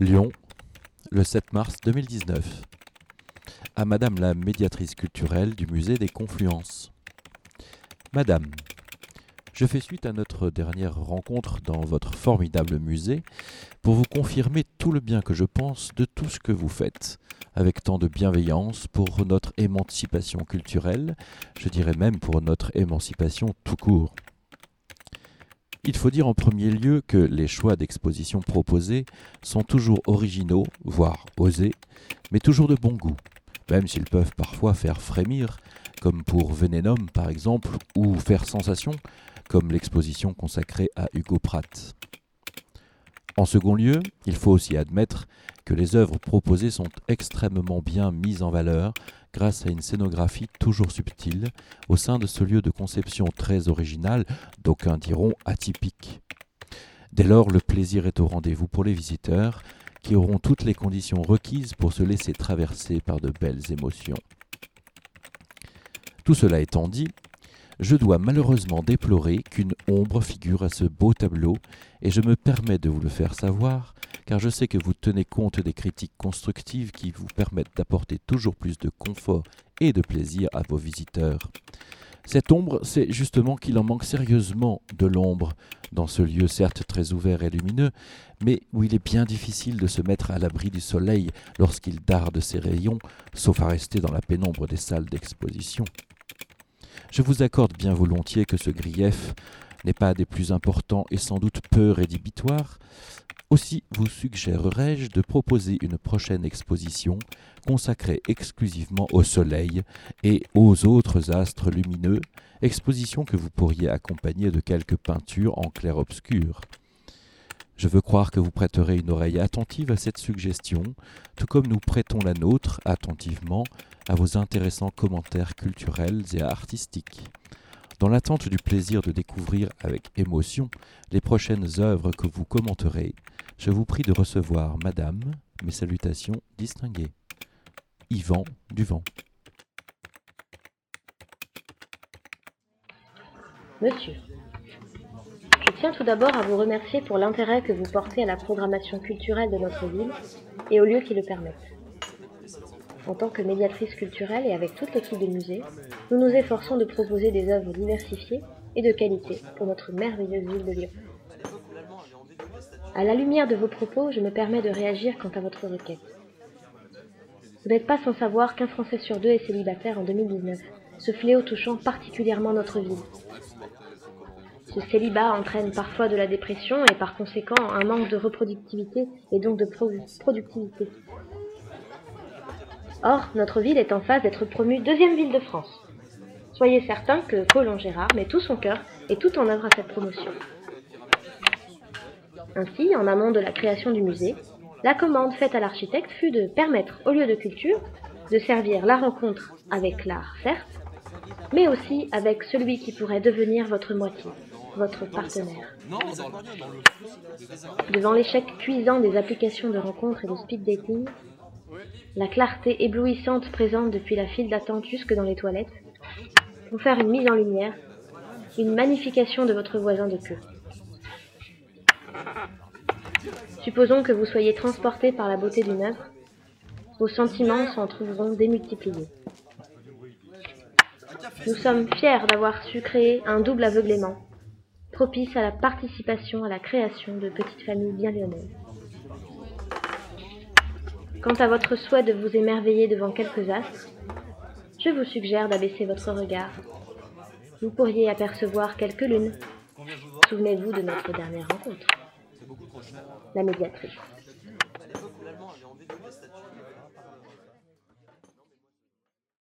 Lyon, le 7 mars 2019. À Madame la médiatrice culturelle du musée des Confluences. Madame, je fais suite à notre dernière rencontre dans votre formidable musée pour vous confirmer tout le bien que je pense de tout ce que vous faites, avec tant de bienveillance pour notre émancipation culturelle, je dirais même pour notre émancipation tout court. Il faut dire en premier lieu que les choix d'exposition proposés sont toujours originaux, voire osés, mais toujours de bon goût, même s'ils peuvent parfois faire frémir, comme pour Venenom par exemple, ou faire sensation, comme l'exposition consacrée à Hugo Pratt. En second lieu, il faut aussi admettre que les œuvres proposées sont extrêmement bien mises en valeur grâce à une scénographie toujours subtile au sein de ce lieu de conception très original, d'aucuns diront atypique. Dès lors, le plaisir est au rendez-vous pour les visiteurs, qui auront toutes les conditions requises pour se laisser traverser par de belles émotions. Tout cela étant dit, je dois malheureusement déplorer qu'une ombre figure à ce beau tableau, et je me permets de vous le faire savoir, car je sais que vous tenez compte des critiques constructives qui vous permettent d'apporter toujours plus de confort et de plaisir à vos visiteurs. Cette ombre, c'est justement qu'il en manque sérieusement de l'ombre dans ce lieu certes très ouvert et lumineux, mais où il est bien difficile de se mettre à l'abri du soleil lorsqu'il darde ses rayons, sauf à rester dans la pénombre des salles d'exposition. Je vous accorde bien volontiers que ce grief n'est pas des plus importants et sans doute peu rédhibitoire. Aussi vous suggérerais-je de proposer une prochaine exposition consacrée exclusivement au Soleil et aux autres astres lumineux, exposition que vous pourriez accompagner de quelques peintures en clair-obscur. Je veux croire que vous prêterez une oreille attentive à cette suggestion, tout comme nous prêtons la nôtre attentivement à vos intéressants commentaires culturels et artistiques. Dans l'attente du plaisir de découvrir avec émotion les prochaines œuvres que vous commenterez, je vous prie de recevoir, Madame, mes salutations distinguées. Yvan Duvent. Monsieur, tiens tout d'abord à vous remercier pour l'intérêt que vous portez à la programmation culturelle de notre ville et aux lieux qui le permettent. En tant que médiatrice culturelle et avec toute l'équipe du musée, nous nous efforçons de proposer des œuvres diversifiées et de qualité pour notre merveilleuse ville de Lyon. À la lumière de vos propos, je me permets de réagir quant à votre requête. Vous n'êtes pas sans savoir qu'un Français sur deux est célibataire en 2019, ce fléau touchant particulièrement notre ville. Ce célibat entraîne parfois de la dépression et par conséquent un manque de reproductivité et donc de productivité. Or, notre ville est en phase d'être promue deuxième ville de France. Soyez certains que Colin Gérard met tout son cœur et tout en œuvre à cette promotion. Ainsi, en amont de la création du musée, la commande faite à l'architecte fut de permettre au lieu de culture de servir la rencontre avec l'art, certes, mais aussi avec celui qui pourrait devenir votre moitié, votre partenaire. Devant l'échec cuisant des applications de rencontre et de speed dating, la clarté éblouissante présente depuis la file d'attente jusque dans les toilettes, pour faire une mise en lumière, une magnification de votre voisin de queue. Supposons que vous soyez transporté par la beauté d'une œuvre, vos sentiments s'en trouveront démultipliés. Nous sommes fiers d'avoir su créer un double aveuglément, propice à la participation à la création de petites familles bien lyonnaises. Quant à votre souhait de vous émerveiller devant quelques astres, je vous suggère d'abaisser votre regard. Vous pourriez apercevoir quelques lunes. Souvenez-vous de notre dernière rencontre. La médiatrice.